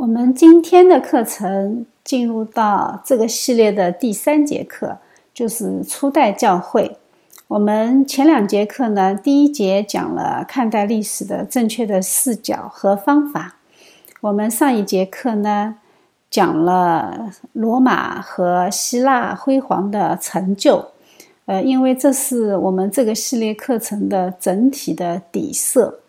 我们今天的课程进入到这个系列的第三节课，就是初代教会。我们前两节课呢，第一节讲了看待历史的正确的视角和方法。我们上一节课呢，讲了罗马和希腊辉煌的成就。呃，因为这是我们这个系列课程的整体的底色。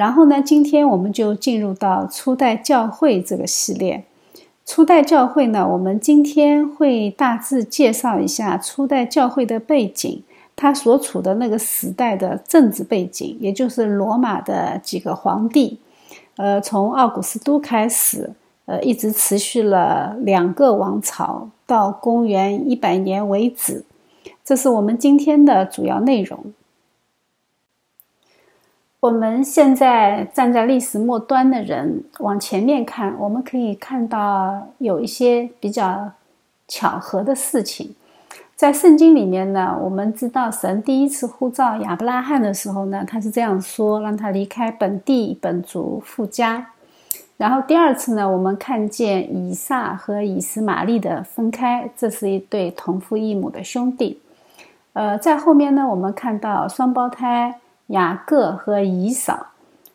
然后呢，今天我们就进入到初代教会这个系列。初代教会呢，我们今天会大致介绍一下初代教会的背景，它所处的那个时代的政治背景，也就是罗马的几个皇帝，呃，从奥古斯都开始，呃，一直持续了两个王朝，到公元一百年为止。这是我们今天的主要内容。我们现在站在历史末端的人往前面看，我们可以看到有一些比较巧合的事情。在圣经里面呢，我们知道神第一次呼召亚伯拉罕的时候呢，他是这样说：让他离开本地本族富家。然后第二次呢，我们看见以撒和以实玛利的分开，这是一对同父异母的兄弟。呃，在后面呢，我们看到双胞胎。雅各和以扫，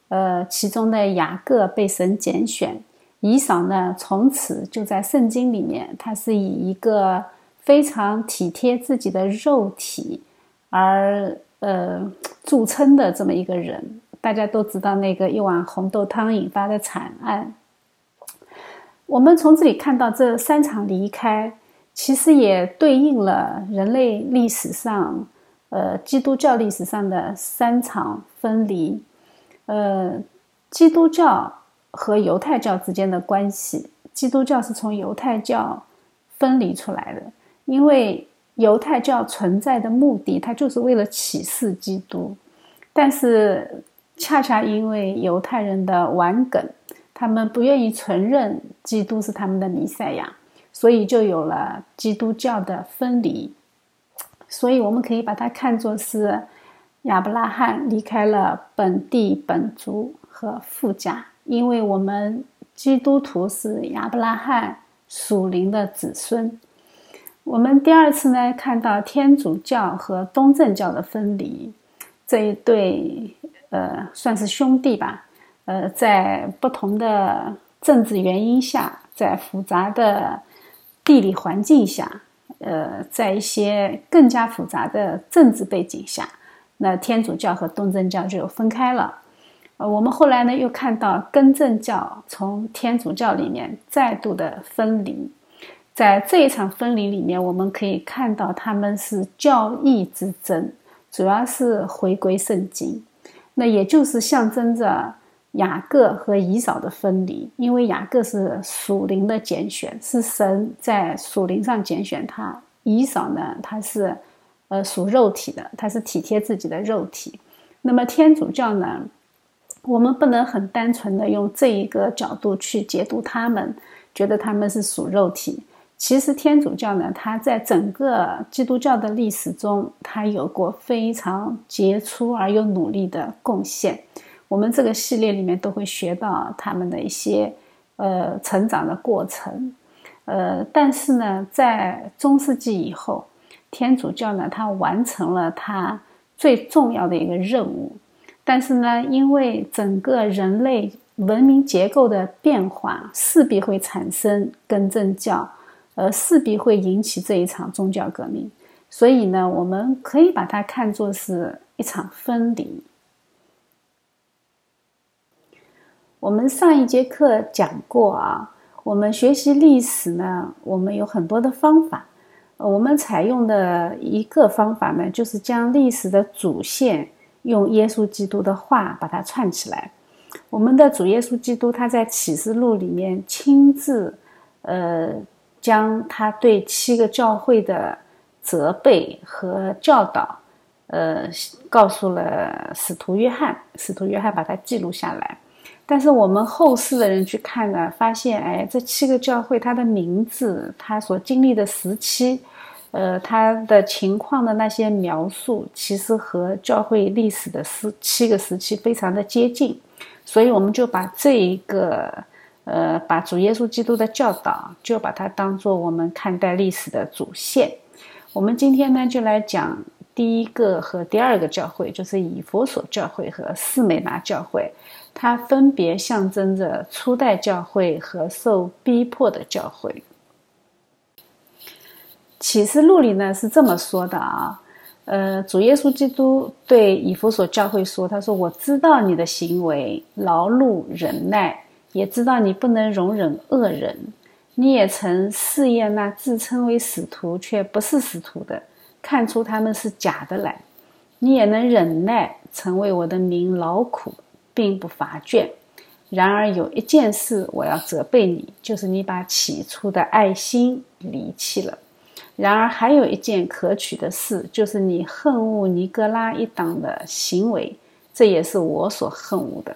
呃，其中的雅各被神拣选，以扫呢，从此就在圣经里面，他是以一个非常体贴自己的肉体而呃著称的这么一个人。大家都知道那个一碗红豆汤引发的惨案。我们从这里看到这三场离开，其实也对应了人类历史上。呃，基督教历史上的三场分离，呃，基督教和犹太教之间的关系，基督教是从犹太教分离出来的，因为犹太教存在的目的，它就是为了启示基督，但是恰恰因为犹太人的顽梗，他们不愿意承认基督是他们的弥赛亚，所以就有了基督教的分离。所以我们可以把它看作是亚伯拉罕离开了本地本族和富家，因为我们基督徒是亚伯拉罕属灵的子孙。我们第二次呢看到天主教和东正教的分离，这一对呃算是兄弟吧，呃在不同的政治原因下，在复杂的地理环境下。呃，在一些更加复杂的政治背景下，那天主教和东正教就分开了。呃，我们后来呢又看到根正教从天主教里面再度的分离，在这一场分离里面，我们可以看到他们是教义之争，主要是回归圣经，那也就是象征着。雅各和以扫的分离，因为雅各是属灵的拣选，是神在属灵上拣选他；以扫呢，他是呃属肉体的，他是体贴自己的肉体。那么天主教呢，我们不能很单纯的用这一个角度去解读他们，觉得他们是属肉体。其实天主教呢，它在整个基督教的历史中，它有过非常杰出而又努力的贡献。我们这个系列里面都会学到他们的一些呃成长的过程，呃，但是呢，在中世纪以后，天主教呢，它完成了它最重要的一个任务，但是呢，因为整个人类文明结构的变化，势必会产生更正教，而势必会引起这一场宗教革命，所以呢，我们可以把它看作是一场分离。我们上一节课讲过啊，我们学习历史呢，我们有很多的方法。我们采用的一个方法呢，就是将历史的主线用耶稣基督的话把它串起来。我们的主耶稣基督他在启示录里面亲自，呃，将他对七个教会的责备和教导，呃，告诉了使徒约翰，使徒约翰把它记录下来。但是我们后世的人去看呢，发现，哎，这七个教会它的名字，它所经历的时期，呃，它的情况的那些描述，其实和教会历史的时七个时期非常的接近，所以我们就把这一个呃，把主耶稣基督的教导，就把它当做我们看待历史的主线。我们今天呢，就来讲第一个和第二个教会，就是以佛所教会和四美拿教会，它分别象征着初代教会和受逼迫的教会。启示录里呢是这么说的啊，呃，主耶稣基督对以弗所教会说：“他说我知道你的行为，劳碌忍耐。”也知道你不能容忍恶人，你也曾试验那自称为使徒却不是使徒的，看出他们是假的来。你也能忍耐，成为我的名劳苦，并不乏倦。然而有一件事我要责备你，就是你把起初的爱心离弃了。然而还有一件可取的事，就是你恨恶尼哥拉一党的行为，这也是我所恨恶的。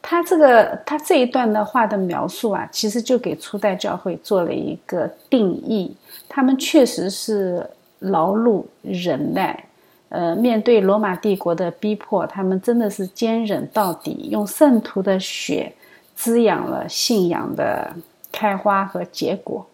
他这个他这一段的话的描述啊，其实就给初代教会做了一个定义。他们确实是劳碌忍耐，呃，面对罗马帝国的逼迫，他们真的是坚忍到底，用圣徒的血滋养了信仰的开花和结果。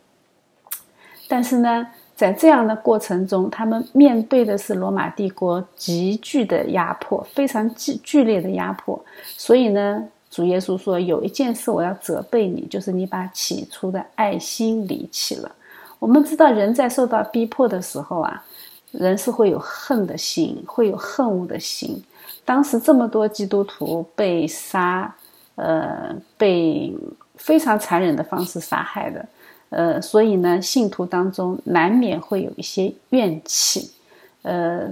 但是呢，在这样的过程中，他们面对的是罗马帝国急剧的压迫，非常剧剧烈的压迫，所以呢。主耶稣说：“有一件事我要责备你，就是你把起初的爱心离弃了。我们知道，人在受到逼迫的时候啊，人是会有恨的心，会有恨恶的心。当时这么多基督徒被杀，呃，被非常残忍的方式杀害的，呃，所以呢，信徒当中难免会有一些怨气。呃，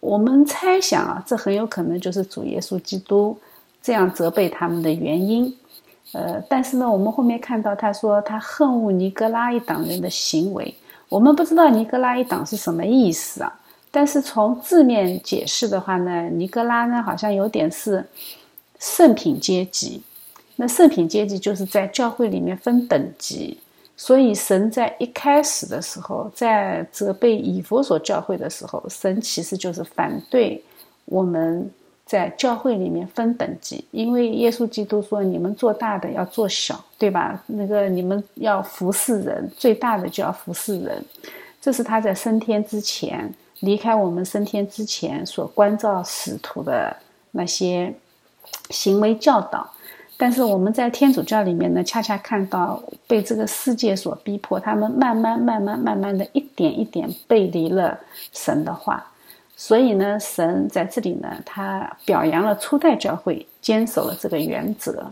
我们猜想啊，这很有可能就是主耶稣基督。”这样责备他们的原因，呃，但是呢，我们后面看到他说他恨恶尼格拉一党人的行为，我们不知道尼格拉一党是什么意思啊？但是从字面解释的话呢，尼格拉呢好像有点是圣品阶级，那圣品阶级就是在教会里面分等级，所以神在一开始的时候，在责备以弗所教会的时候，神其实就是反对我们。在教会里面分等级，因为耶稣基督说：“你们做大的要做小，对吧？那个你们要服侍人，最大的就要服侍人。”这是他在升天之前，离开我们升天之前所关照使徒的那些行为教导。但是我们在天主教里面呢，恰恰看到被这个世界所逼迫，他们慢慢、慢慢、慢慢的一点一点背离了神的话。所以呢，神在这里呢，他表扬了初代教会，坚守了这个原则。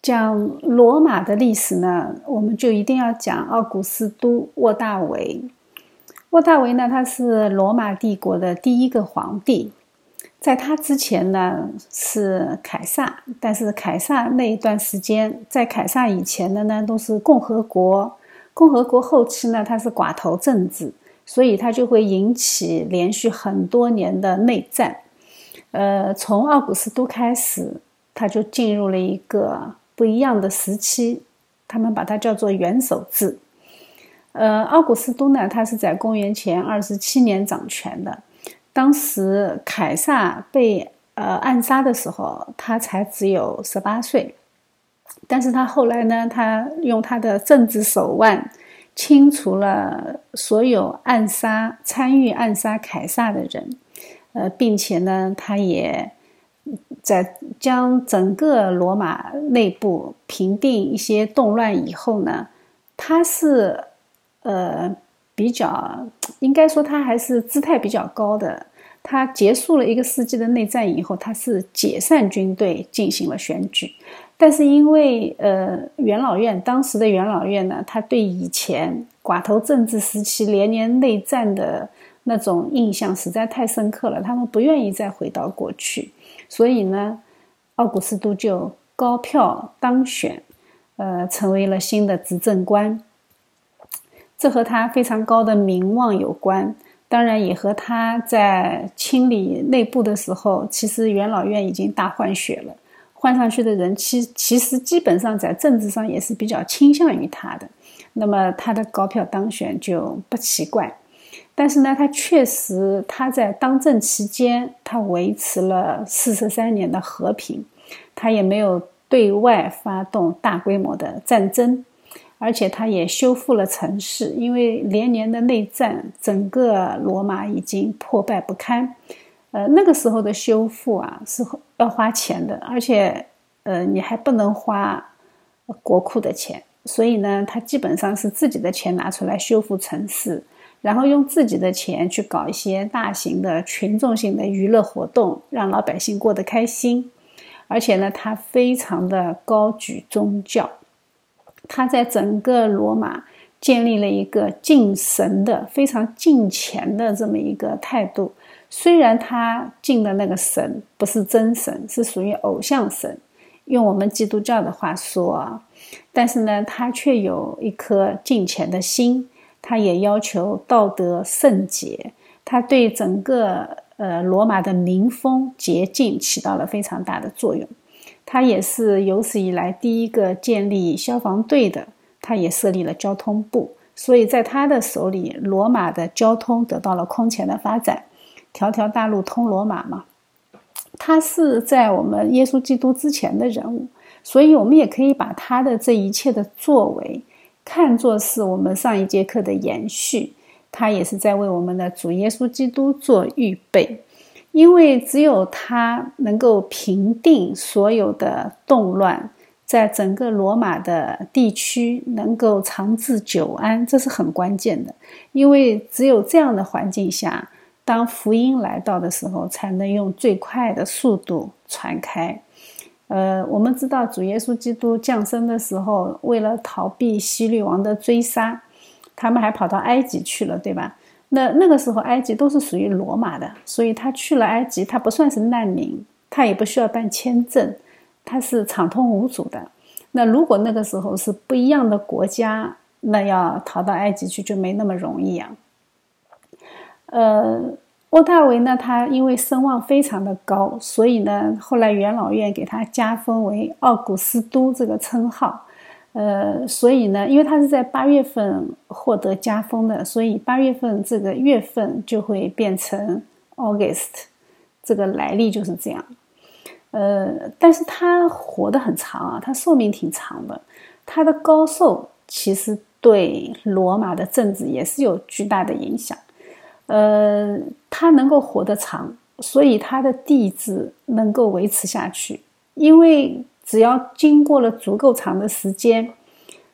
讲罗马的历史呢，我们就一定要讲奥古斯都·沃大维。沃大维呢，他是罗马帝国的第一个皇帝，在他之前呢是凯撒，但是凯撒那一段时间，在凯撒以前的呢都是共和国，共和国后期呢，他是寡头政治。所以它就会引起连续很多年的内战，呃，从奥古斯都开始，他就进入了一个不一样的时期，他们把它叫做元首制。呃，奥古斯都呢，他是在公元前二十七年掌权的，当时凯撒被呃暗杀的时候，他才只有十八岁，但是他后来呢，他用他的政治手腕。清除了所有暗杀参与暗杀凯撒的人，呃，并且呢，他也在将整个罗马内部平定一些动乱以后呢，他是呃比较应该说他还是姿态比较高的。他结束了一个世纪的内战以后，他是解散军队，进行了选举。但是因为呃元老院当时的元老院呢，他对以前寡头政治时期连年内战的那种印象实在太深刻了，他们不愿意再回到过去，所以呢，奥古斯都就高票当选，呃，成为了新的执政官。这和他非常高的名望有关，当然也和他在清理内部的时候，其实元老院已经大换血了。换上去的人，其其实基本上在政治上也是比较倾向于他的，那么他的高票当选就不奇怪。但是呢，他确实他在当政期间，他维持了四十三年的和平，他也没有对外发动大规模的战争，而且他也修复了城市，因为连年的内战，整个罗马已经破败不堪。呃，那个时候的修复啊是要花钱的，而且呃你还不能花国库的钱，所以呢，他基本上是自己的钱拿出来修复城市。然后用自己的钱去搞一些大型的群众性的娱乐活动，让老百姓过得开心。而且呢，他非常的高举宗教，他在整个罗马建立了一个敬神的、非常敬虔的这么一个态度。虽然他敬的那个神不是真神，是属于偶像神，用我们基督教的话说，但是呢，他却有一颗敬虔的心。他也要求道德圣洁，他对整个呃罗马的民风洁净起到了非常大的作用。他也是有史以来第一个建立消防队的，他也设立了交通部，所以在他的手里，罗马的交通得到了空前的发展，条条大路通罗马嘛。他是在我们耶稣基督之前的人物，所以我们也可以把他的这一切的作为。看作是我们上一节课的延续，他也是在为我们的主耶稣基督做预备，因为只有他能够平定所有的动乱，在整个罗马的地区能够长治久安，这是很关键的。因为只有这样的环境下，当福音来到的时候，才能用最快的速度传开。呃，我们知道主耶稣基督降生的时候，为了逃避希律王的追杀，他们还跑到埃及去了，对吧？那那个时候埃及都是属于罗马的，所以他去了埃及，他不算是难民，他也不需要办签证，他是畅通无阻的。那如果那个时候是不一样的国家，那要逃到埃及去就没那么容易啊。呃。沃大维呢，他因为声望非常的高，所以呢，后来元老院给他加封为奥古斯都这个称号。呃，所以呢，因为他是在八月份获得加封的，所以八月份这个月份就会变成 August，这个来历就是这样。呃，但是他活得很长啊，他寿命挺长的，他的高寿其实对罗马的政治也是有巨大的影响。呃，他能够活得长，所以他的帝制能够维持下去。因为只要经过了足够长的时间，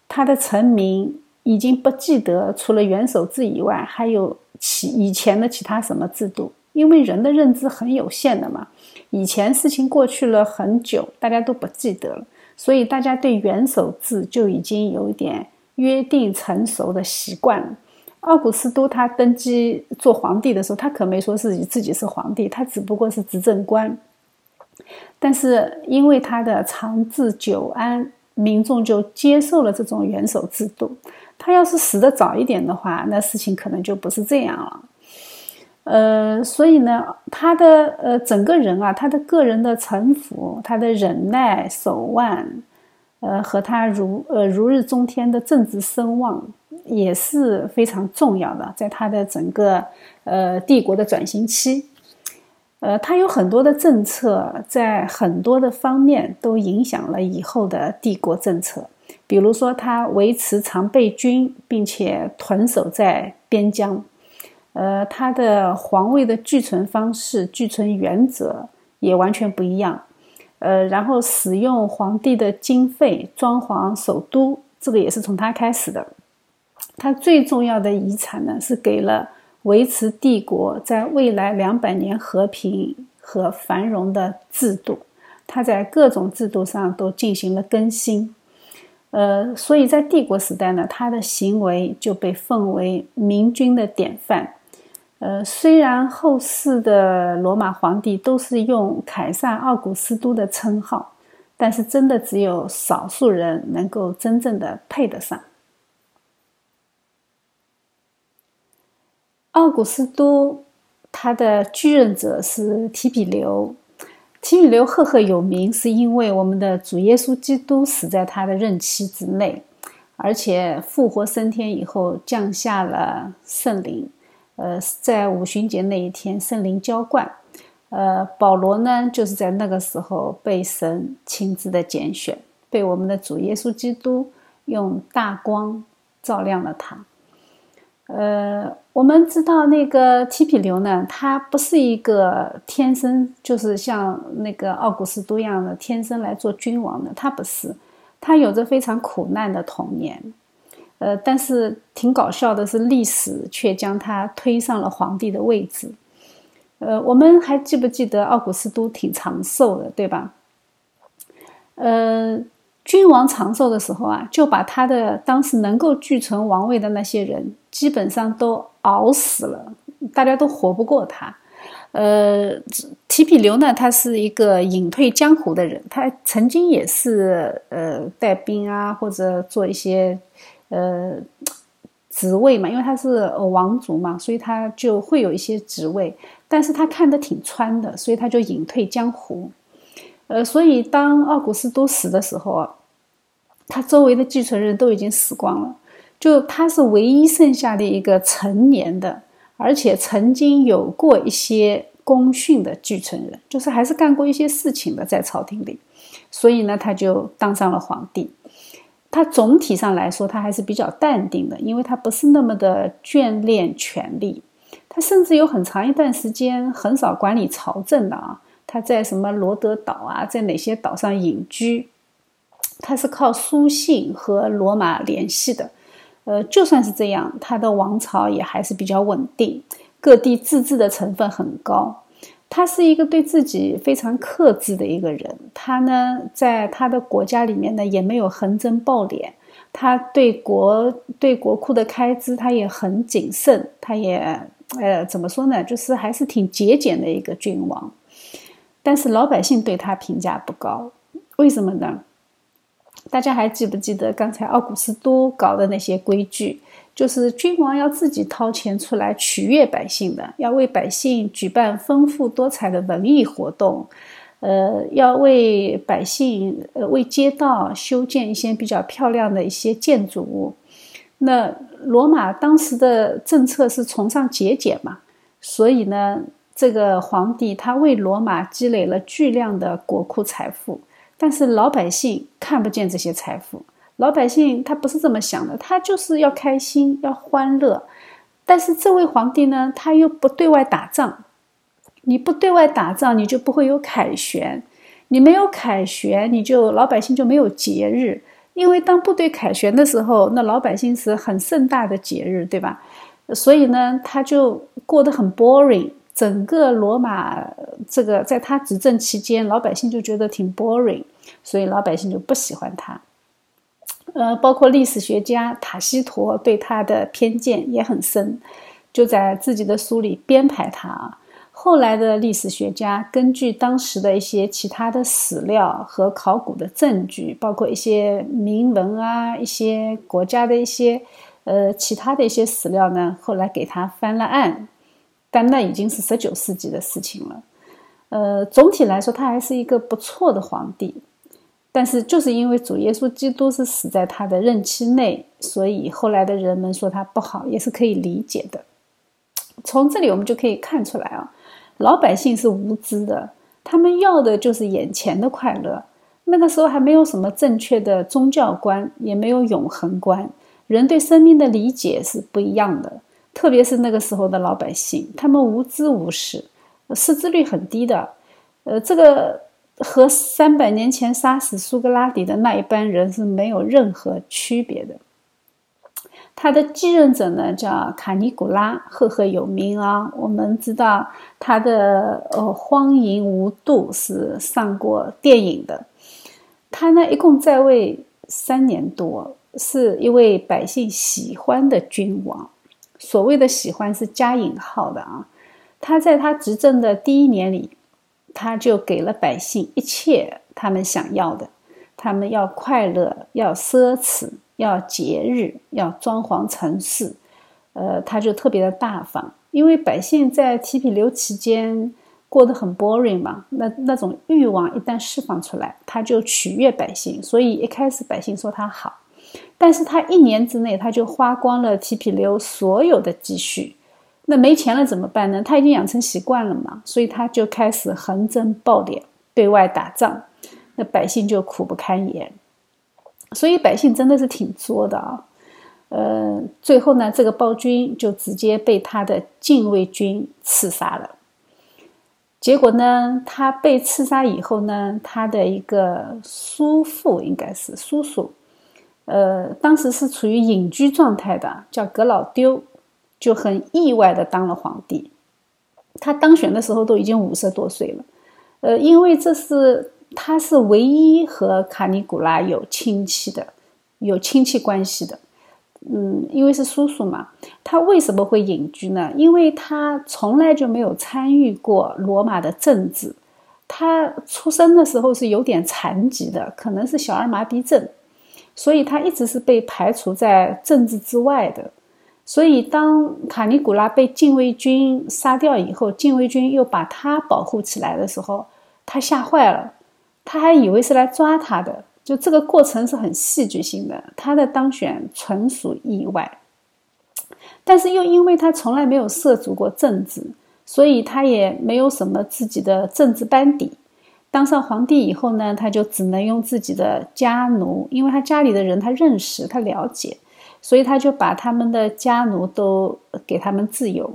他的臣民已经不记得除了元首制以外，还有其以前的其他什么制度。因为人的认知很有限的嘛，以前事情过去了很久，大家都不记得了，所以大家对元首制就已经有一点约定成熟的习惯了。奥古斯都他登基做皇帝的时候，他可没说自己自己是皇帝，他只不过是执政官。但是因为他的长治久安，民众就接受了这种元首制度。他要是死的早一点的话，那事情可能就不是这样了。呃，所以呢，他的呃整个人啊，他的个人的城府，他的忍耐手腕，呃，和他如呃如日中天的政治声望。也是非常重要的，在他的整个呃帝国的转型期，呃，他有很多的政策，在很多的方面都影响了以后的帝国政策。比如说，他维持常备军，并且屯守在边疆，呃，他的皇位的据存方式、据存原则也完全不一样，呃，然后使用皇帝的经费装潢首都，这个也是从他开始的。他最重要的遗产呢，是给了维持帝国在未来两百年和平和繁荣的制度。他在各种制度上都进行了更新，呃，所以在帝国时代呢，他的行为就被奉为明君的典范。呃，虽然后世的罗马皇帝都是用凯撒·奥古斯都的称号，但是真的只有少数人能够真正的配得上。奥古斯都，他的继任者是提比留。提比留赫赫有名，是因为我们的主耶稣基督死在他的任期之内，而且复活升天以后降下了圣灵。呃，在五旬节那一天，圣灵浇灌。呃，保罗呢，就是在那个时候被神亲自的拣选，被我们的主耶稣基督用大光照亮了他。呃，我们知道那个提比流呢，他不是一个天生就是像那个奥古斯都一样的天生来做君王的，他不是，他有着非常苦难的童年。呃，但是挺搞笑的是，历史却将他推上了皇帝的位置。呃，我们还记不记得奥古斯都挺长寿的，对吧？呃，君王长寿的时候啊，就把他的当时能够继承王位的那些人，基本上都熬死了，大家都活不过他。呃，提比留呢，他是一个隐退江湖的人，他曾经也是呃带兵啊，或者做一些呃职位嘛，因为他是王族嘛，所以他就会有一些职位。但是他看得挺穿的，所以他就隐退江湖。呃，所以当奥古斯都死的时候，他周围的继承人都已经死光了，就他是唯一剩下的一个成年的，而且曾经有过一些功勋的继承人，就是还是干过一些事情的，在朝廷里。所以呢，他就当上了皇帝。他总体上来说，他还是比较淡定的，因为他不是那么的眷恋权力。他甚至有很长一段时间很少管理朝政的啊，他在什么罗德岛啊，在哪些岛上隐居，他是靠书信和罗马联系的。呃，就算是这样，他的王朝也还是比较稳定，各地自治的成分很高。他是一个对自己非常克制的一个人，他呢，在他的国家里面呢，也没有横征暴敛，他对国对国库的开支，他也很谨慎，他也。呃，怎么说呢？就是还是挺节俭的一个君王，但是老百姓对他评价不高。为什么呢？大家还记不记得刚才奥古斯都搞的那些规矩？就是君王要自己掏钱出来取悦百姓的，要为百姓举办丰富多彩的文艺活动，呃，要为百姓呃为街道修建一些比较漂亮的一些建筑物。那罗马当时的政策是崇尚节俭嘛，所以呢，这个皇帝他为罗马积累了巨量的国库财富，但是老百姓看不见这些财富，老百姓他不是这么想的，他就是要开心要欢乐，但是这位皇帝呢，他又不对外打仗，你不对外打仗，你就不会有凯旋，你没有凯旋，你就老百姓就没有节日。因为当部队凯旋的时候，那老百姓是很盛大的节日，对吧？所以呢，他就过得很 boring。整个罗马这个在他执政期间，老百姓就觉得挺 boring，所以老百姓就不喜欢他。呃，包括历史学家塔西佗对他的偏见也很深，就在自己的书里编排他啊。后来的历史学家根据当时的一些其他的史料和考古的证据，包括一些铭文啊，一些国家的一些呃其他的一些史料呢，后来给他翻了案，但那已经是十九世纪的事情了。呃，总体来说，他还是一个不错的皇帝，但是就是因为主耶稣基督是死在他的任期内，所以后来的人们说他不好，也是可以理解的。从这里我们就可以看出来啊。老百姓是无知的，他们要的就是眼前的快乐。那个时候还没有什么正确的宗教观，也没有永恒观，人对生命的理解是不一样的。特别是那个时候的老百姓，他们无知无识，识字率很低的。呃，这个和三百年前杀死苏格拉底的那一班人是没有任何区别的。他的继任者呢，叫卡尼古拉，赫赫有名啊。我们知道他的呃《荒淫无度》是上过电影的。他呢，一共在位三年多，是一位百姓喜欢的君王。所谓的喜欢是加引号的啊。他在他执政的第一年里，他就给了百姓一切他们想要的，他们要快乐，要奢侈。要节日，要装潢城市，呃，他就特别的大方，因为百姓在提比留期间过得很 boring 嘛，那那种欲望一旦释放出来，他就取悦百姓，所以一开始百姓说他好，但是他一年之内他就花光了提皮流所有的积蓄，那没钱了怎么办呢？他已经养成习惯了嘛，所以他就开始横征暴敛，对外打仗，那百姓就苦不堪言。所以百姓真的是挺作的啊。呃，最后呢，这个暴君就直接被他的禁卫军刺杀了。结果呢，他被刺杀以后呢，他的一个叔父应该是叔叔，呃，当时是处于隐居状态的，叫格老丢，就很意外的当了皇帝。他当选的时候都已经五十多岁了，呃，因为这是他是唯一和卡尼古拉有亲戚的，有亲戚关系的。嗯，因为是叔叔嘛，他为什么会隐居呢？因为他从来就没有参与过罗马的政治，他出生的时候是有点残疾的，可能是小儿麻痹症，所以他一直是被排除在政治之外的。所以当卡尼古拉被禁卫军杀掉以后，禁卫军又把他保护起来的时候，他吓坏了，他还以为是来抓他的。就这个过程是很戏剧性的，他的当选纯属意外，但是又因为他从来没有涉足过政治，所以他也没有什么自己的政治班底。当上皇帝以后呢，他就只能用自己的家奴，因为他家里的人他认识，他了解，所以他就把他们的家奴都给他们自由，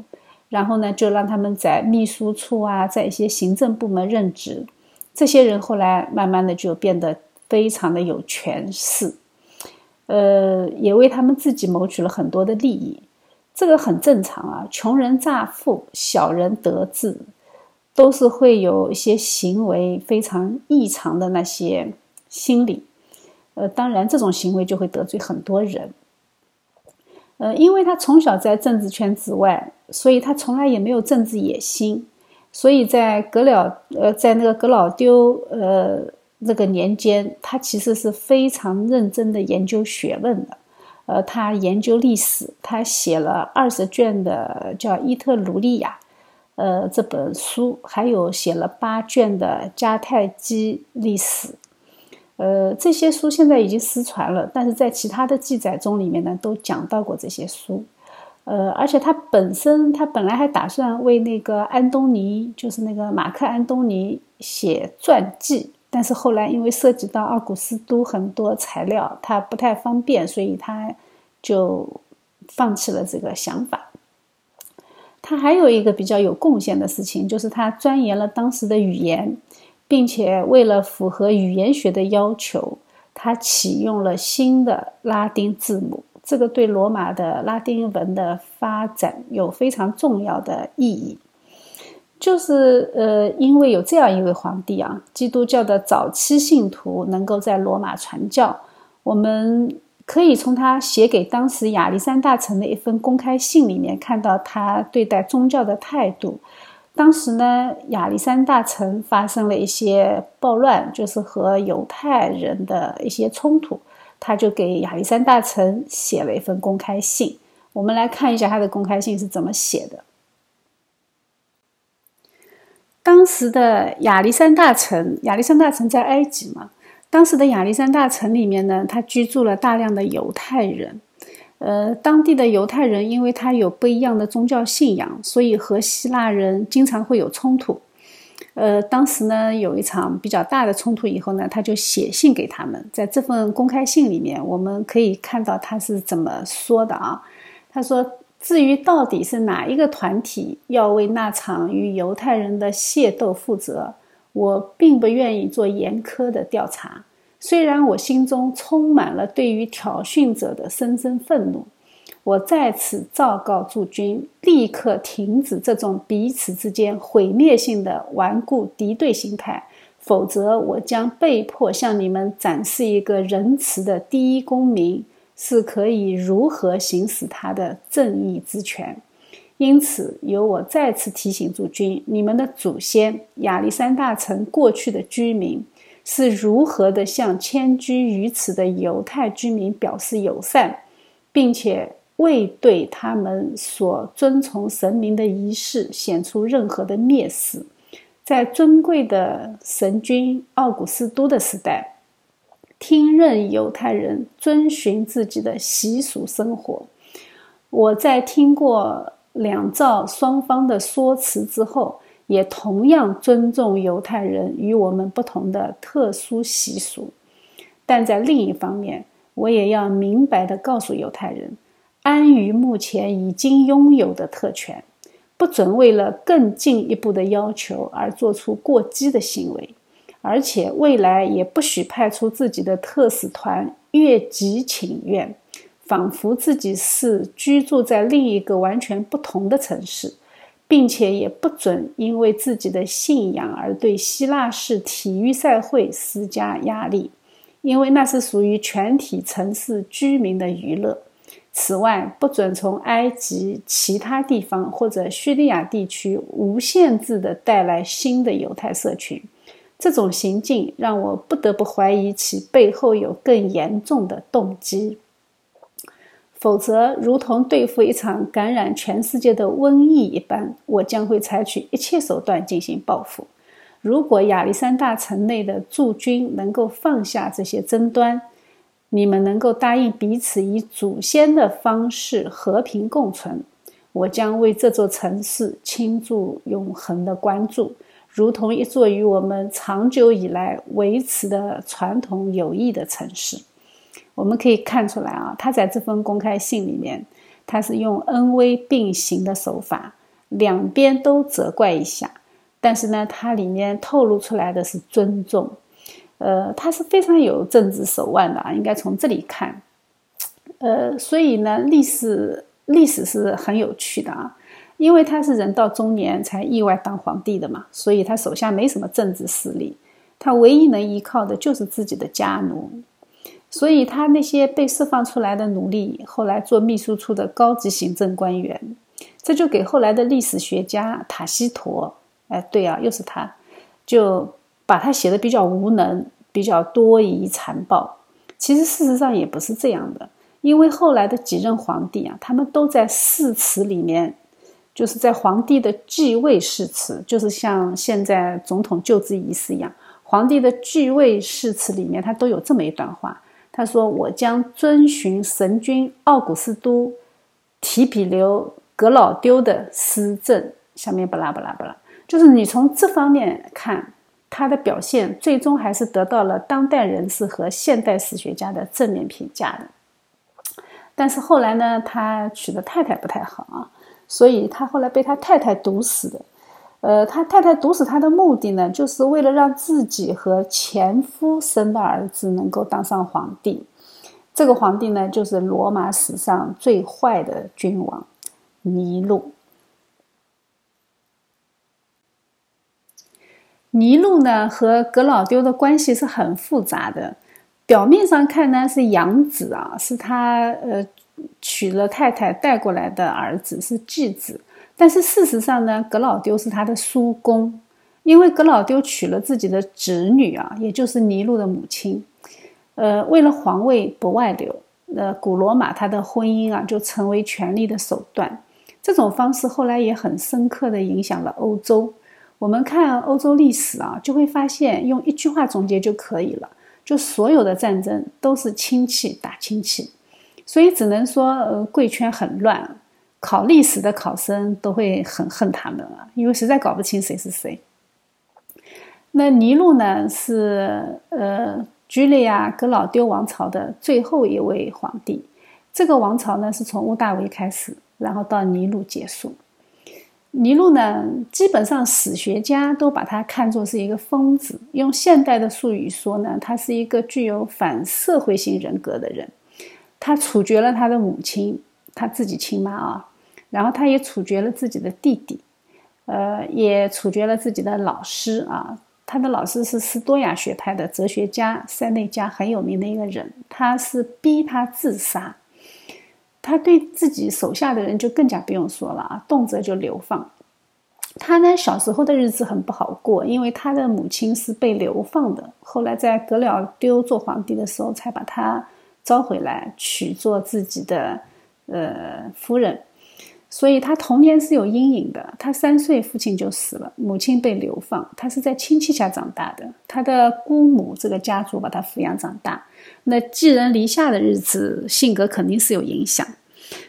然后呢，就让他们在秘书处啊，在一些行政部门任职。这些人后来慢慢的就变得。非常的有权势，呃，也为他们自己谋取了很多的利益，这个很正常啊。穷人乍富，小人得志，都是会有一些行为非常异常的那些心理，呃，当然这种行为就会得罪很多人，呃，因为他从小在政治圈之外，所以他从来也没有政治野心，所以在格了，呃，在那个格老丢，呃。那个年间，他其实是非常认真的研究学问的，呃，他研究历史，他写了二十卷的叫《伊特鲁利亚》，呃，这本书，还有写了八卷的《迦太基历史》，呃，这些书现在已经失传了，但是在其他的记载中里面呢，都讲到过这些书，呃，而且他本身，他本来还打算为那个安东尼，就是那个马克·安东尼写传记。但是后来，因为涉及到奥古斯都很多材料，他不太方便，所以他就放弃了这个想法。他还有一个比较有贡献的事情，就是他钻研了当时的语言，并且为了符合语言学的要求，他启用了新的拉丁字母。这个对罗马的拉丁文的发展有非常重要的意义。就是呃，因为有这样一位皇帝啊，基督教的早期信徒能够在罗马传教，我们可以从他写给当时亚历山大城的一封公开信里面看到他对待宗教的态度。当时呢，亚历山大城发生了一些暴乱，就是和犹太人的一些冲突，他就给亚历山大城写了一封公开信。我们来看一下他的公开信是怎么写的。当时的亚历山大城，亚历山大城在埃及嘛。当时的亚历山大城里面呢，他居住了大量的犹太人。呃，当地的犹太人因为他有不一样的宗教信仰，所以和希腊人经常会有冲突。呃，当时呢有一场比较大的冲突以后呢，他就写信给他们。在这份公开信里面，我们可以看到他是怎么说的啊？他说。至于到底是哪一个团体要为那场与犹太人的械斗负责，我并不愿意做严苛的调查。虽然我心中充满了对于挑衅者的深深愤怒，我在此昭告诸君，立刻停止这种彼此之间毁灭性的顽固敌对心态，否则我将被迫向你们展示一个仁慈的第一公民。是可以如何行使他的正义之权？因此，由我再次提醒诸君：你们的祖先亚历山大城过去的居民是如何的向迁居于此的犹太居民表示友善，并且未对他们所遵从神明的仪式显出任何的蔑视。在尊贵的神君奥古斯都的时代。听任犹太人遵循自己的习俗生活。我在听过两造双方的说辞之后，也同样尊重犹太人与我们不同的特殊习俗。但在另一方面，我也要明白地告诉犹太人，安于目前已经拥有的特权，不准为了更进一步的要求而做出过激的行为，而且未来也不许派出自己的特使团越级请愿。仿佛自己是居住在另一个完全不同的城市，并且也不准因为自己的信仰而对希腊式体育赛会施加压力，因为那是属于全体城市居民的娱乐。此外，不准从埃及其他地方或者叙利亚地区无限制地带来新的犹太社群。这种行径让我不得不怀疑其背后有更严重的动机。否则，如同对付一场感染全世界的瘟疫一般，我将会采取一切手段进行报复。如果亚历山大城内的驻军能够放下这些争端，你们能够答应彼此以祖先的方式和平共存，我将为这座城市倾注永恒的关注，如同一座与我们长久以来维持的传统友谊的城市。我们可以看出来啊，他在这封公开信里面，他是用恩威并行的手法，两边都责怪一下。但是呢，它里面透露出来的是尊重，呃，他是非常有政治手腕的啊，应该从这里看。呃，所以呢，历史历史是很有趣的啊，因为他是人到中年才意外当皇帝的嘛，所以他手下没什么政治势力，他唯一能依靠的就是自己的家奴。所以他那些被释放出来的奴隶，后来做秘书处的高级行政官员，这就给后来的历史学家塔西佗，哎，对啊，又是他，就把他写的比较无能，比较多疑残暴。其实事实上也不是这样的，因为后来的几任皇帝啊，他们都在誓词里面，就是在皇帝的继位誓词，就是像现在总统就职仪式一样，皇帝的继位誓词里面，他都有这么一段话。他说：“我将遵循神君奥古斯都、提比留、格老丢的施政。”下面巴拉巴拉巴拉，就是你从这方面看，他的表现最终还是得到了当代人士和现代史学家的正面评价的。但是后来呢，他娶的太太不太好啊，所以他后来被他太太毒死的。呃，他太太毒死他的目的呢，就是为了让自己和前夫生的儿子能够当上皇帝。这个皇帝呢，就是罗马史上最坏的君王尼禄。尼禄呢和格老丢的关系是很复杂的。表面上看呢是养子啊，是他呃娶了太太带过来的儿子，是继子。但是事实上呢，格老丢是他的叔公，因为格老丢娶了自己的侄女啊，也就是尼禄的母亲。呃，为了皇位不外流，呃，古罗马他的婚姻啊就成为权力的手段。这种方式后来也很深刻的影响了欧洲。我们看欧洲历史啊，就会发现用一句话总结就可以了：就所有的战争都是亲戚打亲戚，所以只能说，呃，贵圈很乱。考历史的考生都会很恨他们啊，因为实在搞不清谁是谁。那尼禄呢，是呃居里亚格老丢王朝的最后一位皇帝。这个王朝呢，是从屋大维开始，然后到尼禄结束。尼禄呢，基本上史学家都把他看作是一个疯子。用现代的术语说呢，他是一个具有反社会性人格的人。他处决了他的母亲，他自己亲妈啊。然后他也处决了自己的弟弟，呃，也处决了自己的老师啊。他的老师是斯多亚学派的哲学家塞内加，很有名的一个人。他是逼他自杀。他对自己手下的人就更加不用说了啊，动辄就流放。他呢，小时候的日子很不好过，因为他的母亲是被流放的。后来在格了丢做皇帝的时候，才把他招回来，娶做自己的呃夫人。所以他童年是有阴影的。他三岁父亲就死了，母亲被流放，他是在亲戚家长大的。他的姑母这个家族把他抚养长大。那寄人篱下的日子，性格肯定是有影响。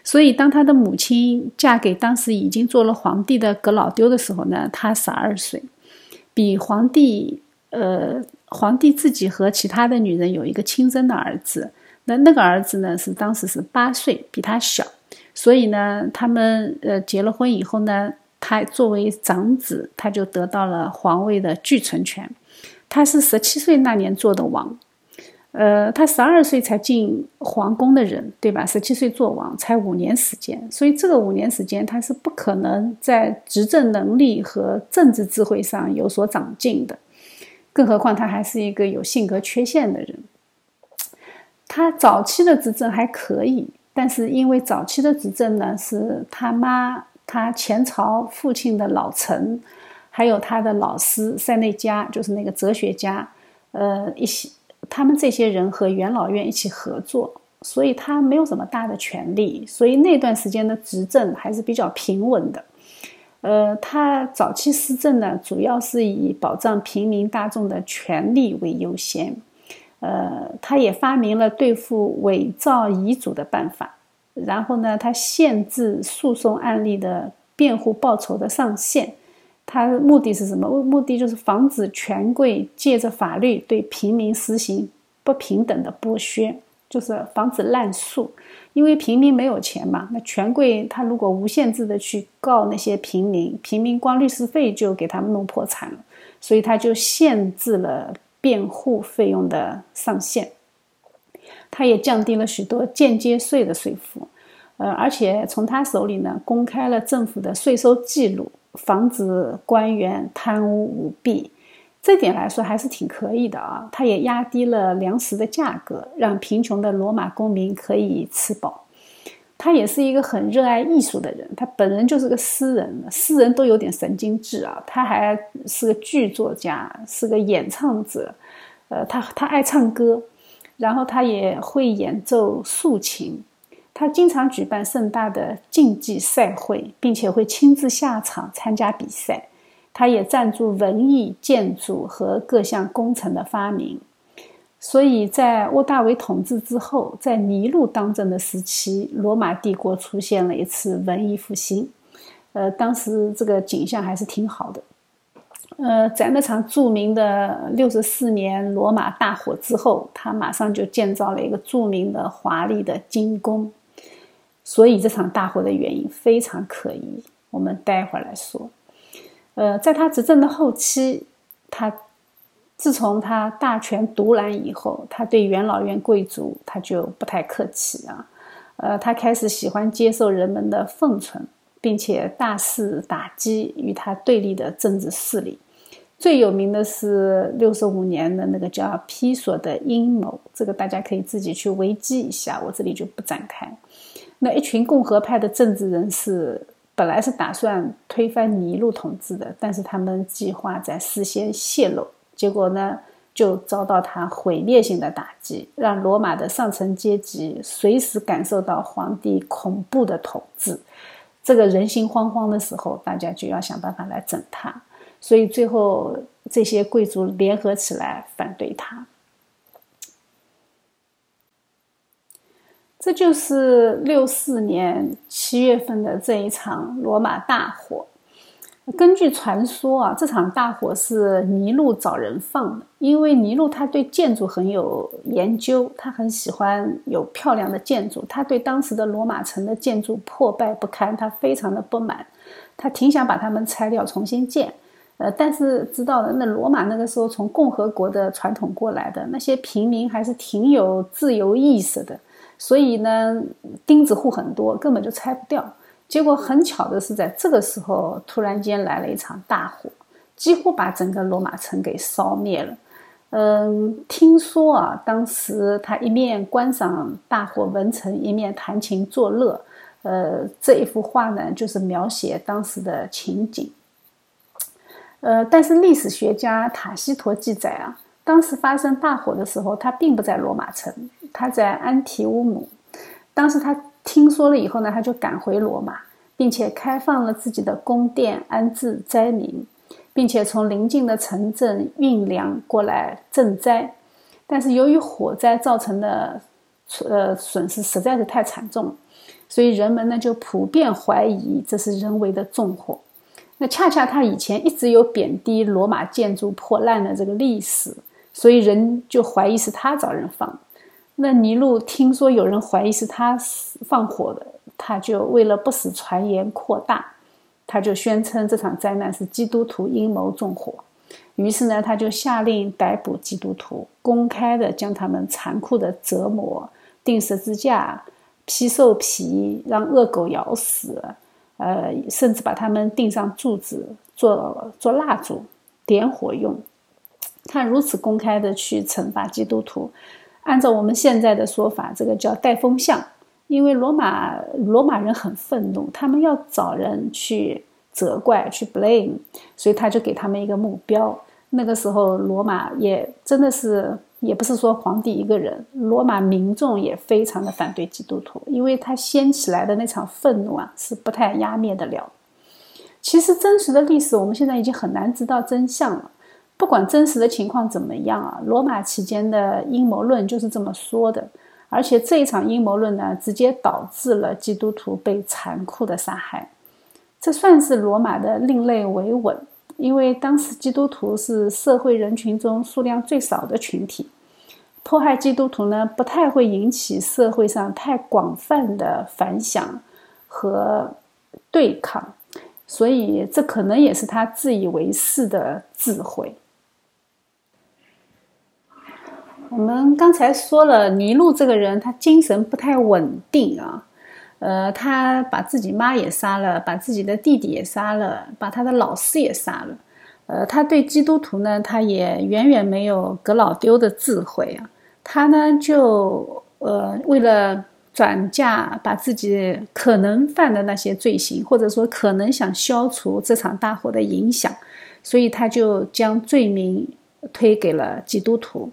所以当他的母亲嫁给当时已经做了皇帝的葛老丢的时候呢，他十二岁，比皇帝呃皇帝自己和其他的女人有一个亲生的儿子，那那个儿子呢是当时是八岁，比他小，所以呢他们呃结了婚以后呢，他作为长子，他就得到了皇位的继承权。他是十七岁那年做的王，呃，他十二岁才进皇宫的人，对吧？十七岁做王才五年时间，所以这个五年时间他是不可能在执政能力和政治智慧上有所长进的，更何况他还是一个有性格缺陷的人。他早期的执政还可以，但是因为早期的执政呢，是他妈他前朝父亲的老臣。还有他的老师塞内加，就是那个哲学家，呃，一些他们这些人和元老院一起合作，所以他没有什么大的权力，所以那段时间的执政还是比较平稳的。呃，他早期施政呢，主要是以保障平民大众的权利为优先。呃，他也发明了对付伪造遗嘱的办法，然后呢，他限制诉讼案例的辩护报酬的上限。他的目的是什么？目的就是防止权贵借着法律对平民实行不平等的剥削，就是防止滥诉。因为平民没有钱嘛，那权贵他如果无限制的去告那些平民，平民光律师费就给他们弄破产了，所以他就限制了辩护费用的上限。他也降低了许多间接税的税负，呃，而且从他手里呢，公开了政府的税收记录。防止官员贪污舞弊，这点来说还是挺可以的啊。他也压低了粮食的价格，让贫穷的罗马公民可以吃饱。他也是一个很热爱艺术的人，他本人就是个诗人，诗人都有点神经质啊。他还是个剧作家，是个演唱者，呃，他他爱唱歌，然后他也会演奏竖琴。他经常举办盛大的竞技赛会，并且会亲自下场参加比赛。他也赞助文艺、建筑和各项工程的发明。所以在沃大维统治之后，在尼禄当政的时期，罗马帝国出现了一次文艺复兴。呃，当时这个景象还是挺好的。呃，在那场著名的六十四年罗马大火之后，他马上就建造了一个著名的华丽的金宫。所以这场大火的原因非常可疑，我们待会儿来说。呃，在他执政的后期，他自从他大权独揽以后，他对元老院贵族他就不太客气啊。呃，他开始喜欢接受人们的奉承，并且大肆打击与他对立的政治势力。最有名的是六十五年的那个叫披索的阴谋，这个大家可以自己去维基一下，我这里就不展开。那一群共和派的政治人士本来是打算推翻尼禄统治的，但是他们计划在事先泄露，结果呢就遭到他毁灭性的打击，让罗马的上层阶级随时感受到皇帝恐怖的统治。这个人心惶惶的时候，大家就要想办法来整他，所以最后这些贵族联合起来反对他。这就是六四年七月份的这一场罗马大火。根据传说啊，这场大火是尼禄找人放的，因为尼禄他对建筑很有研究，他很喜欢有漂亮的建筑，他对当时的罗马城的建筑破败不堪，他非常的不满，他挺想把它们拆掉重新建。呃，但是知道的，那罗马那个时候从共和国的传统过来的那些平民还是挺有自由意识的。所以呢，钉子户很多，根本就拆不掉。结果很巧的是，在这个时候突然间来了一场大火，几乎把整个罗马城给烧灭了。嗯，听说啊，当时他一面观赏大火文成，一面弹琴作乐。呃，这一幅画呢，就是描写当时的情景。呃，但是历史学家塔西佗记载啊，当时发生大火的时候，他并不在罗马城。他在安提乌姆，当时他听说了以后呢，他就赶回罗马，并且开放了自己的宫殿，安置灾民，并且从邻近的城镇运粮过来赈灾。但是由于火灾造成的呃损失实在是太惨重，所以人们呢就普遍怀疑这是人为的纵火。那恰恰他以前一直有贬低罗马建筑破烂的这个历史，所以人就怀疑是他找人放的。那尼禄听说有人怀疑是他放火的，他就为了不使传言扩大，他就宣称这场灾难是基督徒阴谋纵火。于是呢，他就下令逮捕基督徒，公开的将他们残酷的折磨，钉十字架，披兽皮，让恶狗咬死。呃，甚至把他们钉上柱子，做做蜡烛，点火用。他如此公开的去惩罚基督徒，按照我们现在的说法，这个叫带风向。因为罗马罗马人很愤怒，他们要找人去责怪，去 blame，所以他就给他们一个目标。那个时候，罗马也真的是。也不是说皇帝一个人，罗马民众也非常的反对基督徒，因为他掀起来的那场愤怒啊，是不太压灭得了。其实真实的历史，我们现在已经很难知道真相了。不管真实的情况怎么样啊，罗马期间的阴谋论就是这么说的。而且这一场阴谋论呢，直接导致了基督徒被残酷的杀害。这算是罗马的另类维稳。因为当时基督徒是社会人群中数量最少的群体，迫害基督徒呢不太会引起社会上太广泛的反响和对抗，所以这可能也是他自以为是的智慧。我们刚才说了，尼禄这个人他精神不太稳定啊。呃，他把自己妈也杀了，把自己的弟弟也杀了，把他的老师也杀了。呃，他对基督徒呢，他也远远没有格老丢的智慧啊。他呢，就呃，为了转嫁把自己可能犯的那些罪行，或者说可能想消除这场大火的影响，所以他就将罪名推给了基督徒。